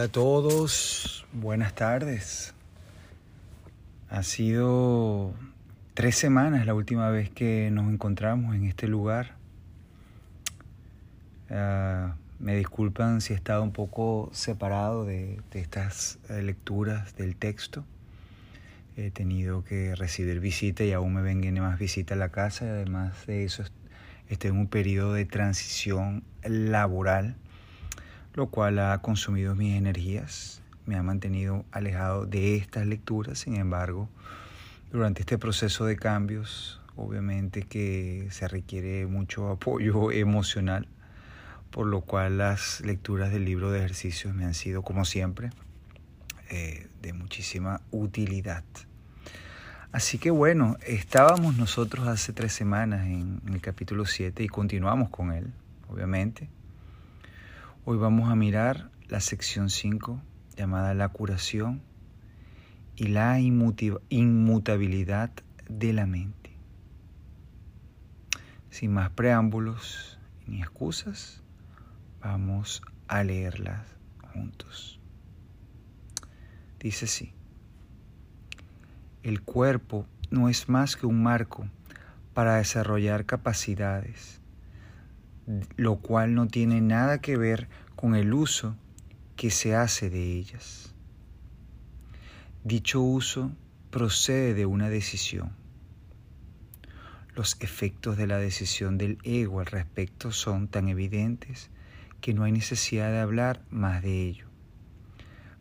Hola a todos, buenas tardes. Ha sido tres semanas la última vez que nos encontramos en este lugar. Uh, me disculpan si he estado un poco separado de, estas eh, lecturas del texto. He tenido que recibir visita y aún me vengan más visitas a la casa además de eso estoy en un periodo de transición laboral lo cual ha consumido mis energías, me ha mantenido alejado de estas lecturas, sin embargo, durante este proceso de cambios, obviamente que se requiere mucho apoyo emocional, por lo cual las lecturas del libro de ejercicios me han sido, como siempre, eh, de muchísima utilidad. Así que bueno, estábamos nosotros hace tres semanas en, en el capítulo 7 y continuamos con él, obviamente. Hoy vamos a mirar la sección 5 llamada la curación y la inmutabilidad de la mente. Sin más preámbulos ni excusas, vamos a leerlas juntos. Dice así, el cuerpo no es más que un marco para desarrollar capacidades lo cual no tiene nada que ver con el uso que se hace de ellas. Dicho uso procede de una decisión. Los efectos de la decisión del ego al respecto son tan evidentes que no hay necesidad de hablar más de ello.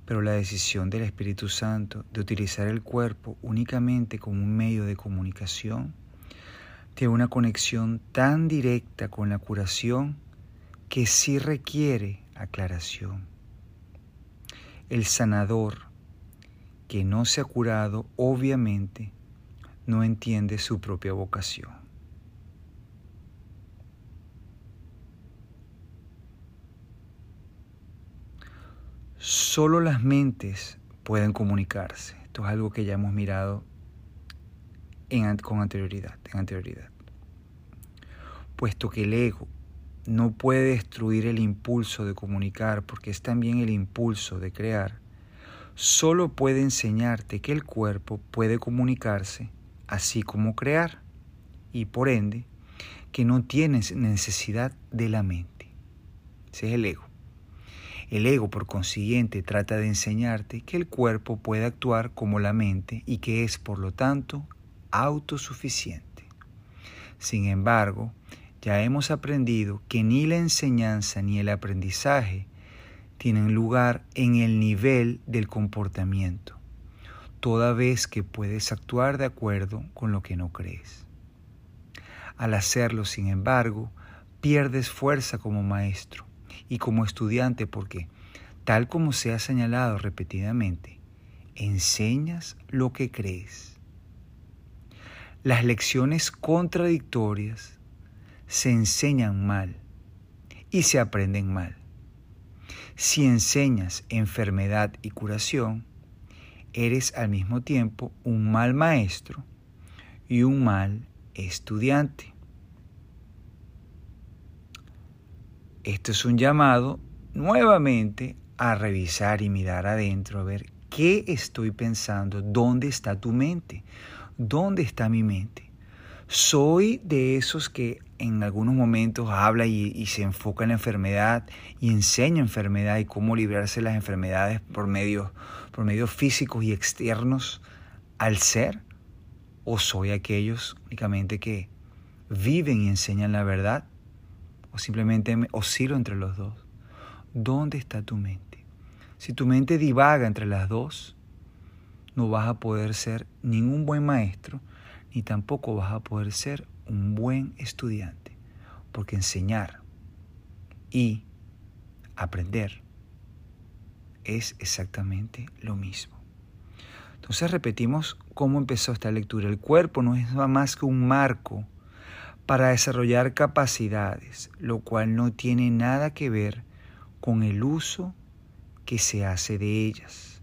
Pero la decisión del Espíritu Santo de utilizar el cuerpo únicamente como un medio de comunicación tiene una conexión tan directa con la curación que sí requiere aclaración. El sanador que no se ha curado obviamente no entiende su propia vocación. Solo las mentes pueden comunicarse. Esto es algo que ya hemos mirado con anterioridad, anterioridad. Puesto que el ego no puede destruir el impulso de comunicar porque es también el impulso de crear, solo puede enseñarte que el cuerpo puede comunicarse así como crear y por ende que no tienes necesidad de la mente. Ese es el ego. El ego, por consiguiente, trata de enseñarte que el cuerpo puede actuar como la mente y que es, por lo tanto, autosuficiente. Sin embargo, ya hemos aprendido que ni la enseñanza ni el aprendizaje tienen lugar en el nivel del comportamiento, toda vez que puedes actuar de acuerdo con lo que no crees. Al hacerlo, sin embargo, pierdes fuerza como maestro y como estudiante porque, tal como se ha señalado repetidamente, enseñas lo que crees. Las lecciones contradictorias se enseñan mal y se aprenden mal. Si enseñas enfermedad y curación, eres al mismo tiempo un mal maestro y un mal estudiante. Esto es un llamado nuevamente a revisar y mirar adentro, a ver qué estoy pensando, dónde está tu mente. ¿Dónde está mi mente? Soy de esos que en algunos momentos habla y, se enfoca en la enfermedad y enseña enfermedad y cómo librarse de las enfermedades por medios, por medios físicos y externos al ser. ¿O soy aquellos únicamente que viven y enseñan la verdad? ¿O simplemente oscilo entre los dos? ¿Dónde está tu mente? Si tu mente divaga entre las dos, no vas a poder ser ningún buen maestro, ni tampoco vas a poder ser un buen estudiante, porque enseñar y aprender es exactamente lo mismo. Entonces repetimos cómo empezó esta lectura. El cuerpo no es más que un marco para desarrollar capacidades, lo cual no tiene nada que ver con el uso que se hace de ellas.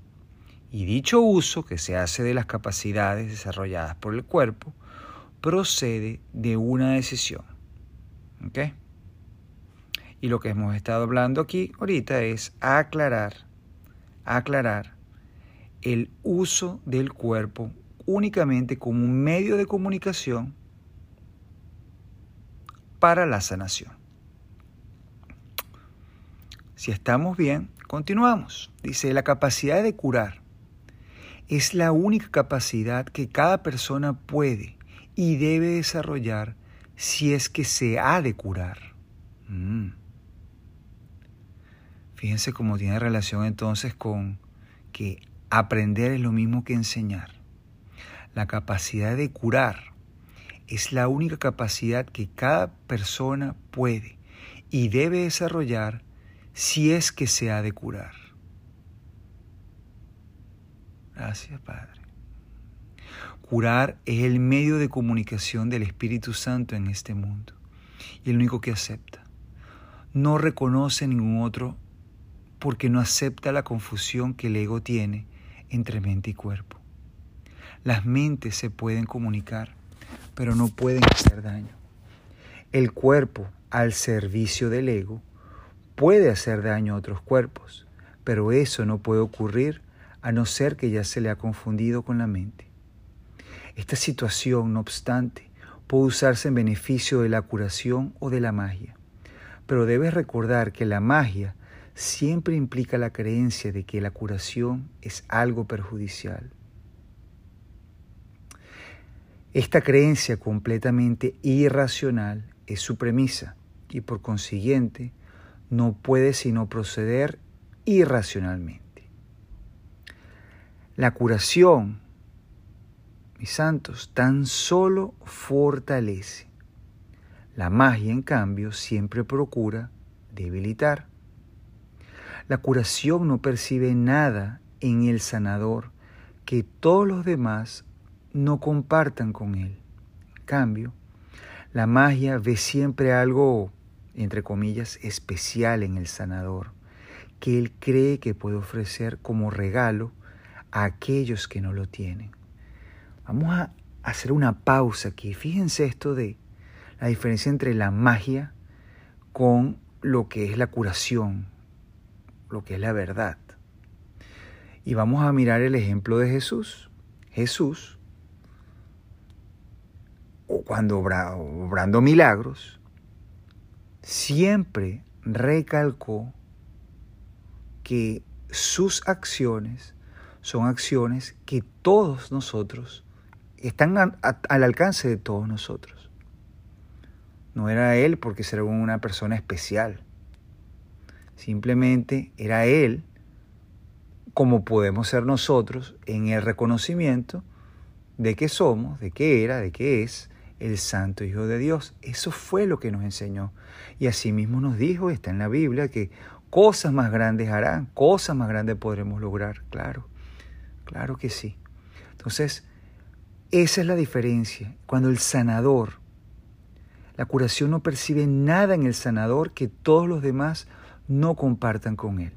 Y dicho uso que se hace de las capacidades desarrolladas por el cuerpo procede de una decisión. Y lo que hemos estado hablando aquí ahorita es aclarar aclarar el uso del cuerpo únicamente como un medio de comunicación para la sanación. Si estamos bien, continuamos. Dice, la capacidad de curar es la única capacidad que cada persona puede y debe desarrollar si es que se ha de curar. Mm. Fíjense cómo tiene relación entonces con que aprender es lo mismo que enseñar. La capacidad de curar es la única capacidad que cada persona puede y debe desarrollar si es que se ha de curar. Gracias, Padre. Curar es el medio de comunicación del Espíritu Santo en este mundo y el único que acepta. No reconoce ningún otro porque no acepta la confusión que el ego tiene entre mente y cuerpo. Las mentes se pueden comunicar, pero no pueden hacer daño. El cuerpo, al servicio del ego, puede hacer daño a otros cuerpos, pero eso no puede ocurrir a no ser que ya se le ha confundido con la mente. Esta situación, no obstante, puede usarse en beneficio de la curación o de la magia, pero debes recordar que la magia siempre implica la creencia de que la curación es algo perjudicial. Esta creencia completamente irracional es su premisa y por consiguiente no puede sino proceder irracionalmente. La curación, mis santos, tan solo fortalece. La magia, en cambio, siempre procura debilitar. La curación no percibe nada en el sanador que todos los demás no compartan con él. En cambio, la magia ve siempre algo, entre comillas, especial en el sanador, que él cree que puede ofrecer como regalo a aquellos que no lo tienen. Vamos a hacer una pausa aquí. Fíjense esto de la diferencia entre la magia con lo que es la curación, lo que es la verdad. Y vamos a mirar el ejemplo de Jesús. Jesús, cuando obrando milagros, siempre recalcó que sus acciones son acciones que todos nosotros están al alcance de todos nosotros. No era él porque era una persona especial. Simplemente era Él como podemos ser nosotros en el reconocimiento de que somos, de que era, de que es el Santo Hijo de Dios. Eso fue lo que nos enseñó. Y asimismo nos dijo, está en la Biblia, que cosas más grandes harán, cosas más grandes podremos lograr. Claro, claro que sí. Entonces, esa es la diferencia. Cuando el sanador, la curación no percibe nada en el sanador que todos los demás no compartan con Él.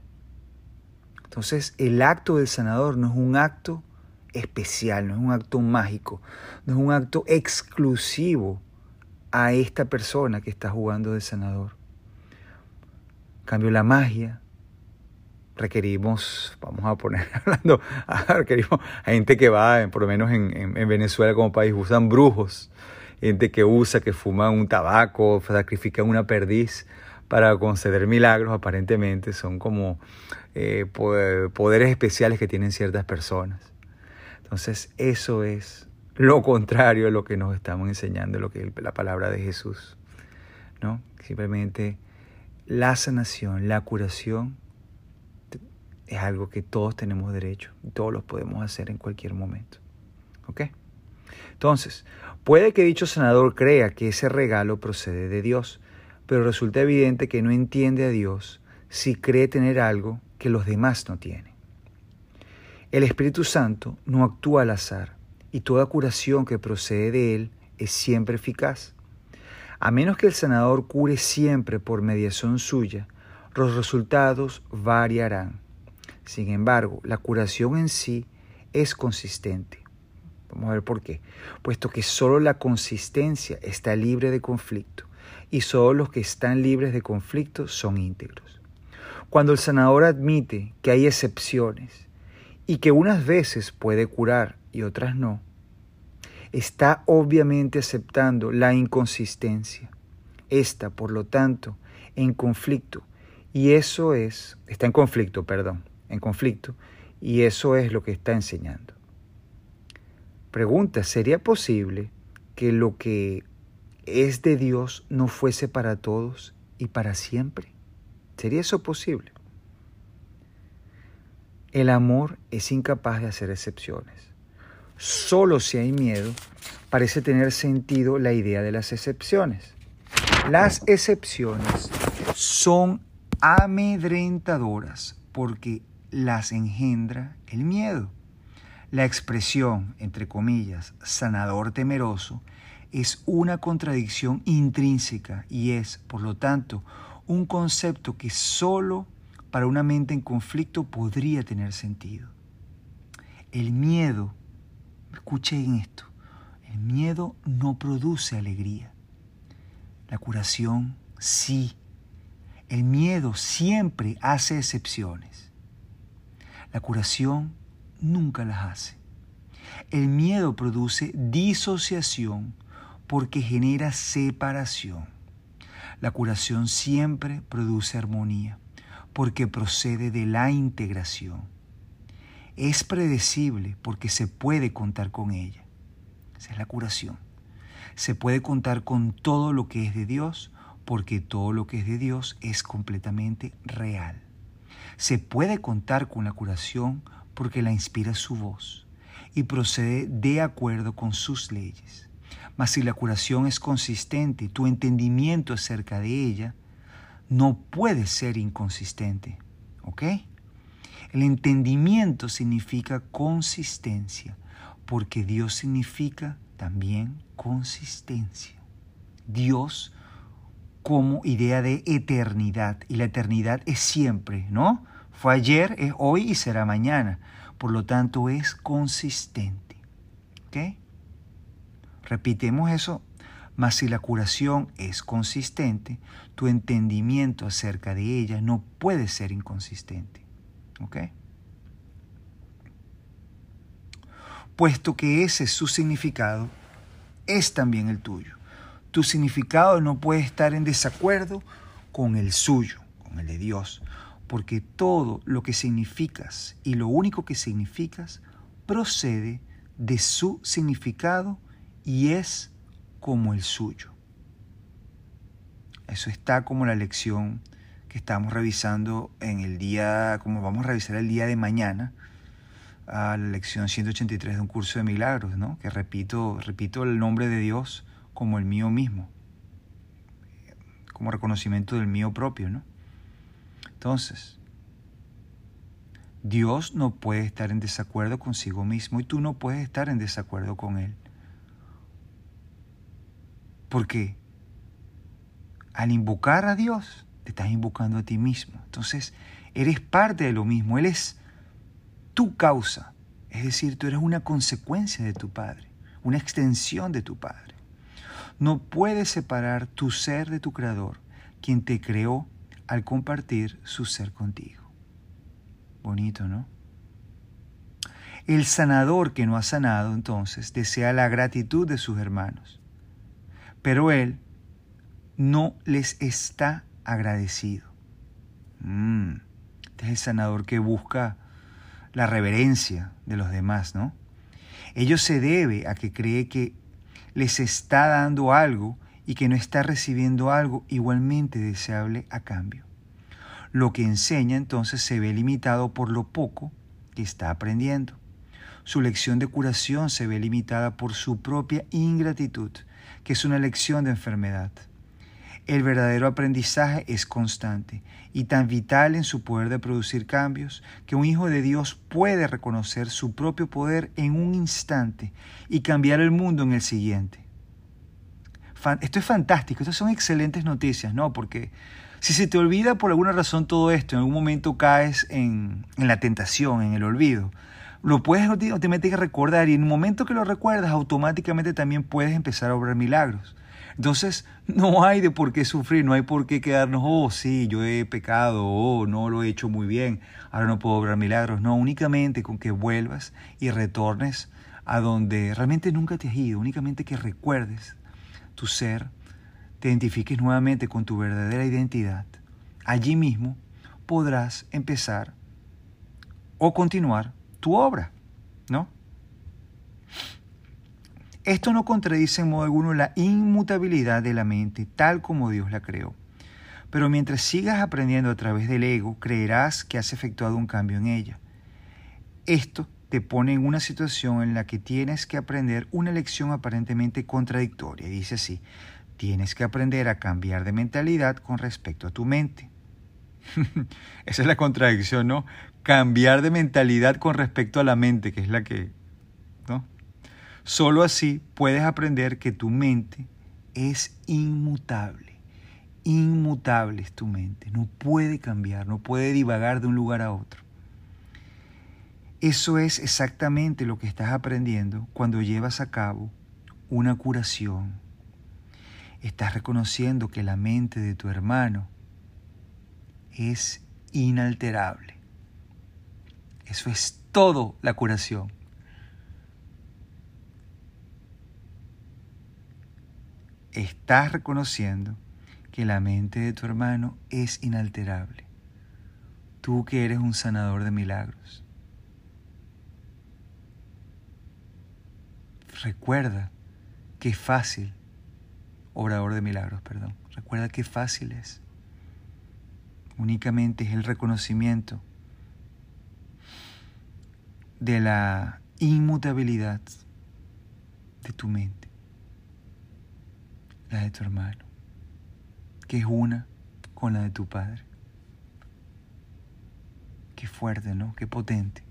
Entonces el acto del sanador no es un acto especial, no es un acto mágico, no es un acto exclusivo a esta persona que está jugando de sanador. En cambio, la magia requerimos, vamos a poner hablando, requerimos a gente que va, por lo menos en, en Venezuela como país, usan brujos, gente que usa, que fuma un tabaco, sacrifican una perdiz para conceder milagros, aparentemente son como eh, poderes especiales que tienen ciertas personas. Entonces eso es lo contrario a lo que nos estamos enseñando, lo que es la palabra de Jesús. ¿no? Simplemente la sanación, la curación es algo que todos tenemos derecho, todos lo podemos hacer en cualquier momento. ¿Ok? Entonces, puede que dicho sanador crea que ese regalo procede de Dios, pero resulta evidente que no entiende a Dios si cree tener algo que los demás no tienen. El Espíritu Santo no actúa al azar y toda curación que procede de Él es siempre eficaz. A menos que el sanador cure siempre por mediación suya, los resultados variarán. Sin embargo, la curación en sí es consistente. Vamos a ver por qué. Puesto que solo la consistencia está libre de conflicto y solo los que están libres de conflictos son íntegros. Cuando el sanador admite que hay excepciones y que unas veces puede curar y otras no, está obviamente aceptando la inconsistencia. Está, por lo tanto, en conflicto. Y eso es, está en conflicto, perdón, en conflicto. Y eso es lo que está enseñando. Pregunta, ¿sería posible que lo que es de Dios no fuese para todos y para siempre? ¿Sería eso posible? El amor es incapaz de hacer excepciones. Solo si hay miedo parece tener sentido la idea de las excepciones. Las excepciones son amedrentadoras porque las engendra el miedo. La expresión, entre comillas, sanador temeroso, es una contradicción intrínseca y es, por lo tanto, un concepto que solo para una mente en conflicto podría tener sentido. El miedo, escuchen esto, el miedo no produce alegría. La curación sí. El miedo siempre hace excepciones. La curación nunca las hace. El miedo produce disociación porque genera separación. La curación siempre produce armonía porque procede de la integración. Es predecible porque se puede contar con ella. Esa es la curación. Se puede contar con todo lo que es de Dios porque todo lo que es de Dios es completamente real. Se puede contar con la curación porque la inspira su voz y procede de acuerdo con sus leyes. Mas si la curación es consistente, tu entendimiento acerca de ella no puede ser inconsistente. ¿Ok? El entendimiento significa consistencia, porque Dios significa también consistencia. Dios como idea de eternidad, y la eternidad es siempre, ¿no? Fue ayer, es hoy y será mañana. Por lo tanto, es consistente. ¿Ok? Repitemos eso. Mas si la curación es consistente, tu entendimiento acerca de ella no puede ser inconsistente. ¿Ok? Puesto que ese es su significado, es también el tuyo. Tu significado no puede estar en desacuerdo con el suyo, con el de Dios, porque todo lo que significas y lo único que significas procede de su significado y es como el suyo. Eso está como la lección que estamos revisando en el día, como vamos a revisar el día de mañana, la lección 183 de un curso de milagros, ¿no? Que repito, repito el nombre de Dios como el mío mismo, como reconocimiento del mío propio, ¿no? Entonces, Dios no puede estar en desacuerdo consigo mismo y tú no puedes estar en desacuerdo con Él. Porque al invocar a Dios, te estás invocando a ti mismo. Entonces, eres parte de lo mismo. Él es tu causa. Es decir, tú eres una consecuencia de tu Padre, una extensión de tu Padre. No puedes separar tu ser de tu Creador, quien te creó al compartir su ser contigo. Bonito, ¿no? El sanador que no ha sanado entonces desea la gratitud de sus hermanos, pero él no les está agradecido. Mm, este es el sanador que busca la reverencia de los demás, ¿no? Ello se debe a que cree que les está dando algo y que no está recibiendo algo igualmente deseable a cambio. Lo que enseña entonces se ve limitado por lo poco que está aprendiendo. Su lección de curación se ve limitada por su propia ingratitud, que es una lección de enfermedad. El verdadero aprendizaje es constante y tan vital en su poder de producir cambios que un hijo de Dios puede reconocer su propio poder en un instante y cambiar el mundo en el siguiente. Esto es fantástico, estas son excelentes noticias, ¿no? Porque si se te olvida por alguna razón todo esto, en algún momento caes en, la tentación, en el olvido. Lo puedes automáticamente recordar y en un momento que lo recuerdas, automáticamente también puedes empezar a obrar milagros. Entonces, no hay de por qué sufrir, no hay por qué quedarnos, oh, sí, yo he pecado, oh, no lo he hecho muy bien, ahora no puedo obrar milagros. No, únicamente con que vuelvas y retornes a donde realmente nunca te has ido, únicamente que recuerdes tu ser, te identifiques nuevamente con tu verdadera identidad. Allí mismo podrás empezar o continuar tu obra, ¿no? Esto no contradice en modo alguno la inmutabilidad de la mente tal como Dios la creó. Pero mientras sigas aprendiendo a través del ego, creerás que has efectuado un cambio en ella. Esto te pone en una situación en la que tienes que aprender una lección aparentemente contradictoria. Dice así, tienes que aprender a cambiar de mentalidad con respecto a tu mente. Esa es la contradicción, ¿no? Cambiar de mentalidad con respecto a la mente, que es la que, ¿no? Solo así puedes aprender que tu mente es inmutable. Inmutable es tu mente. No puede cambiar, no puede divagar de un lugar a otro. Eso es exactamente lo que estás aprendiendo cuando llevas a cabo una curación. Estás reconociendo que la mente de tu hermano es inalterable. Eso es todo la curación. estás reconociendo que la mente de tu hermano es inalterable. Tú que eres un sanador de milagros. Recuerda qué fácil, obrador de milagros, perdón. Recuerda qué fácil es. Únicamente es el reconocimiento de la inmutabilidad de tu mente la de tu hermano, que es una con la de tu padre. Qué fuerte, ¿no? Qué potente.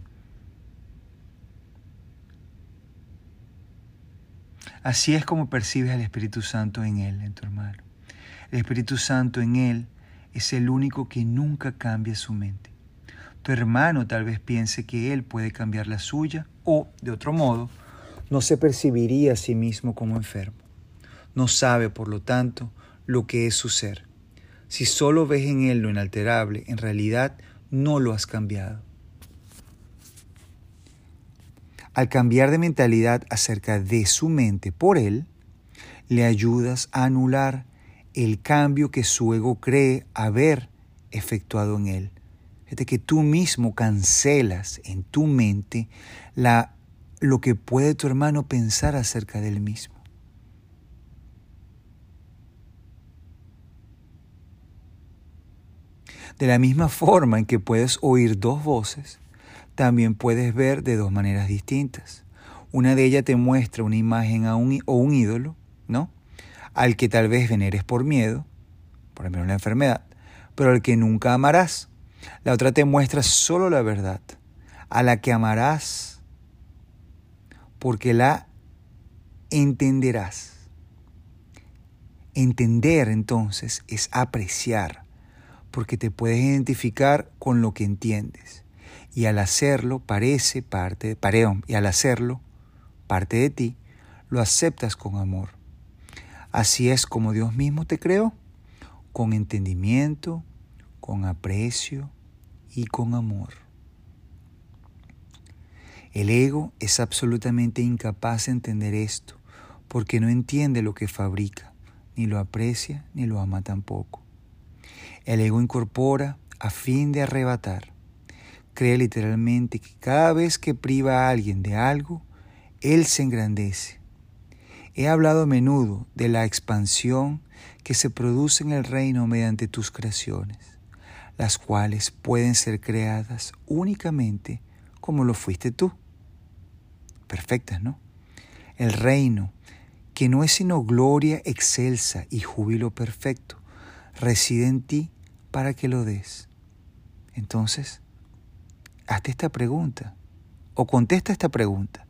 Así es como percibes al Espíritu Santo en él, en tu hermano. El Espíritu Santo en él es el único que nunca cambia su mente. Tu hermano tal vez piense que él puede cambiar la suya o, de otro modo, no se percibiría a sí mismo como enfermo no sabe, por lo tanto, lo que es su ser. Si solo ves en él lo inalterable, en realidad no lo has cambiado. Al cambiar de mentalidad acerca de su mente por él, le ayudas a anular el cambio que su ego cree haber efectuado en él. Fíjate que tú mismo cancelas en tu mente lo que puede tu hermano pensar acerca de él mismo. De la misma forma en que puedes oír dos voces, también puedes ver de dos maneras distintas. Una de ellas te muestra una imagen a un, o un ídolo, ¿no? Al que tal vez veneres por miedo, por ejemplo una enfermedad, pero al que nunca amarás. La otra te muestra solo la verdad, a la que amarás, porque la entenderás. Entender entonces es apreciar porque te puedes identificar con lo que entiendes. Y al hacerlo parece parte, pareón, y al hacerlo parte de ti, lo aceptas con amor. Así es como Dios mismo te creó, con entendimiento, con aprecio y con amor. El ego es absolutamente incapaz de entender esto, porque no entiende lo que fabrica, ni lo aprecia, ni lo ama tampoco. El ego incorpora a fin de arrebatar. Cree literalmente que cada vez que priva a alguien de algo, él se engrandece. He hablado a menudo de la expansión que se produce en el reino mediante tus creaciones, las cuales pueden ser creadas únicamente como lo fuiste tú. Perfectas, ¿no? El reino, que no es sino gloria excelsa y júbilo perfecto, reside en ti para que lo des. Entonces, hazte esta pregunta o contesta esta pregunta.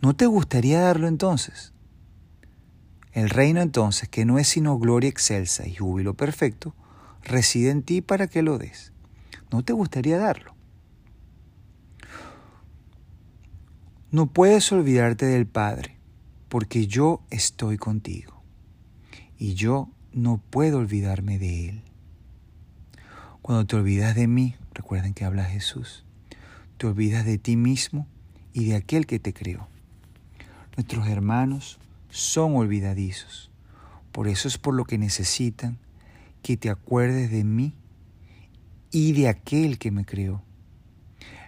¿No te gustaría darlo entonces? El reino entonces, que no es sino gloria excelsa y júbilo perfecto, reside en ti para que lo des. ¿No te gustaría darlo? No puedes olvidarte del Padre, porque yo estoy contigo. y yo no puedo olvidarme de Él. Cuando te olvidas de mí, recuerden que habla Jesús, te olvidas de ti mismo y de aquel que te creó. Nuestros hermanos son olvidadizos. Por eso es por lo que necesitan que te acuerdes de mí y de aquel que me creó.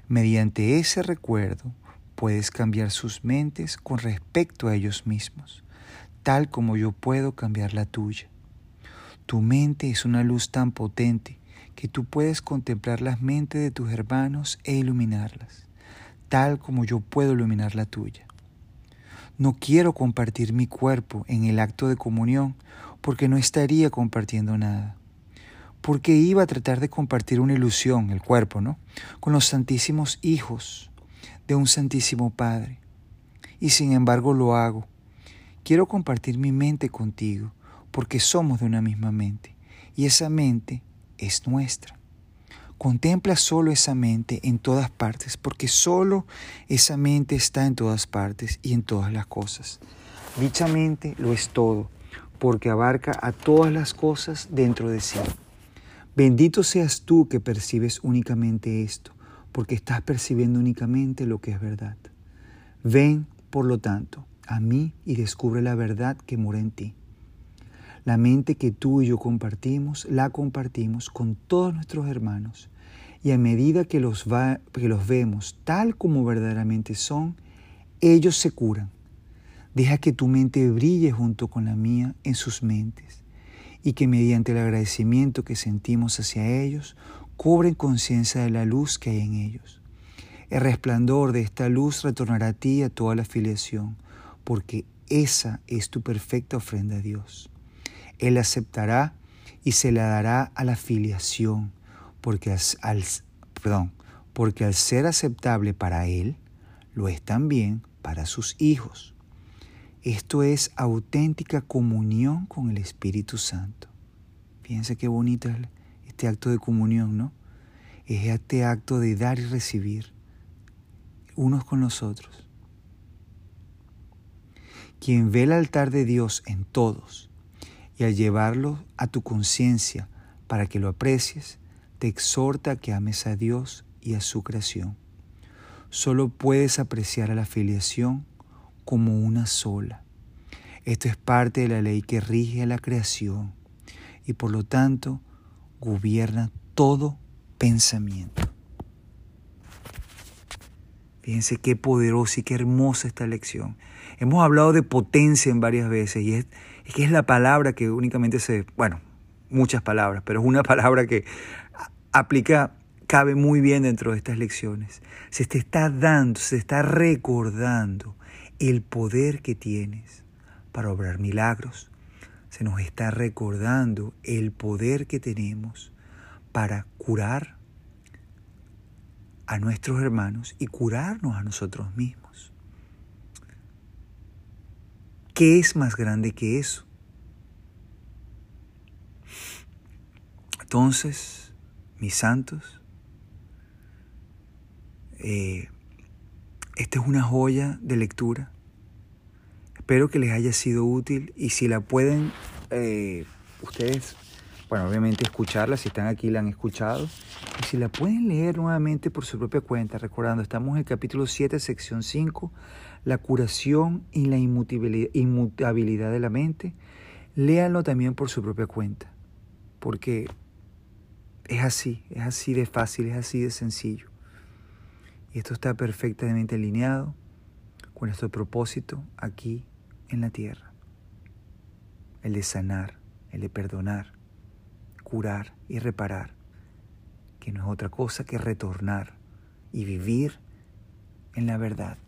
Mediante ese recuerdo puedes cambiar sus mentes con respecto a ellos mismos, tal como yo puedo cambiar la tuya. Tu mente es una luz tan potente que tú puedes contemplar las mentes de tus hermanos e iluminarlas, tal como yo puedo iluminar la tuya. No quiero compartir mi cuerpo en el acto de comunión porque no estaría compartiendo nada. Porque iba a tratar de compartir una ilusión, el cuerpo, ¿no? Con los santísimos hijos de un santísimo Padre. Y sin embargo lo hago. Quiero compartir mi mente contigo porque somos de una misma mente. Y esa mente es nuestra. Contempla solo esa mente en todas partes, porque solo esa mente está en todas partes y en todas las cosas. Dicha mente lo es todo, porque abarca a todas las cosas dentro de sí. Bendito seas tú que percibes únicamente esto, porque estás percibiendo únicamente lo que es verdad. Ven, por lo tanto, a mí y descubre la verdad que mora en ti. La mente que tú y yo compartimos, la compartimos con todos nuestros hermanos. Y a medida que los, que los vemos tal como verdaderamente son, ellos se curan. Deja que tu mente brille junto con la mía en sus mentes y que mediante el agradecimiento que sentimos hacia ellos, cubren conciencia de la luz que hay en ellos. El resplandor de esta luz retornará a ti a toda la afiliación, porque esa es tu perfecta ofrenda a Dios. Él aceptará y se la dará a la filiación, porque al, perdón, porque al ser aceptable para Él, lo es también para sus hijos. Esto es auténtica comunión con el Espíritu Santo. Fíjense qué bonito es este acto de comunión, ¿no? Es este acto de dar y recibir unos con los otros. Quien ve el altar de Dios en todos y al llevarlo a tu conciencia para que lo aprecies, te exhorta a que ames a Dios y a su creación. Solo puedes apreciar a la filiación como una sola. Esto es parte de la ley que rige a la creación y por lo tanto gobierna todo pensamiento. Fíjense qué poderosa y qué hermosa esta lección. Hemos hablado de potencia en varias veces y es, que es la palabra que únicamente se, bueno, muchas palabras, pero es una palabra que aplica, cabe muy bien dentro de estas lecciones. Se te está dando, se está recordando el poder que tienes para obrar milagros. Se nos está recordando el poder que tenemos para curar a nuestros hermanos y curarnos a nosotros mismos. ¿Qué es más grande que eso? Entonces, mis santos, eh, esta es una joya de lectura. Espero que les haya sido útil y si la pueden eh, ustedes, bueno, obviamente escucharla, si están aquí la han escuchado, y si la pueden leer nuevamente por su propia cuenta, recordando, estamos en el capítulo 7, sección 5, la curación y la inmutabilidad de la mente, léanlo también por su propia cuenta, porque es así, es así de fácil, es así de sencillo. Y esto está perfectamente alineado con nuestro propósito aquí en la tierra. El de sanar, el de perdonar, curar y reparar, que no es otra cosa que retornar y vivir en la verdad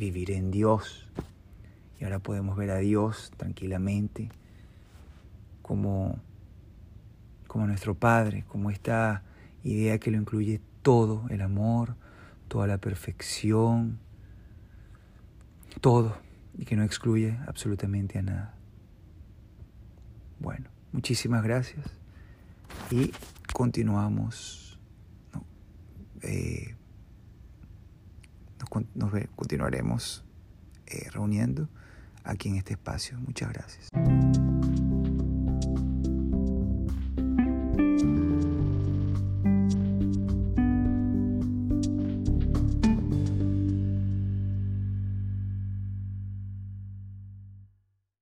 vivir en Dios. Y ahora podemos ver a Dios tranquilamente como, como nuestro Padre, como esta idea que lo incluye todo, el amor, toda la perfección, todo, y que no excluye absolutamente a nada. Bueno, muchísimas gracias y continuamos. Eh, nos, continuaremos eh, reuniendo aquí en este espacio. Muchas gracias.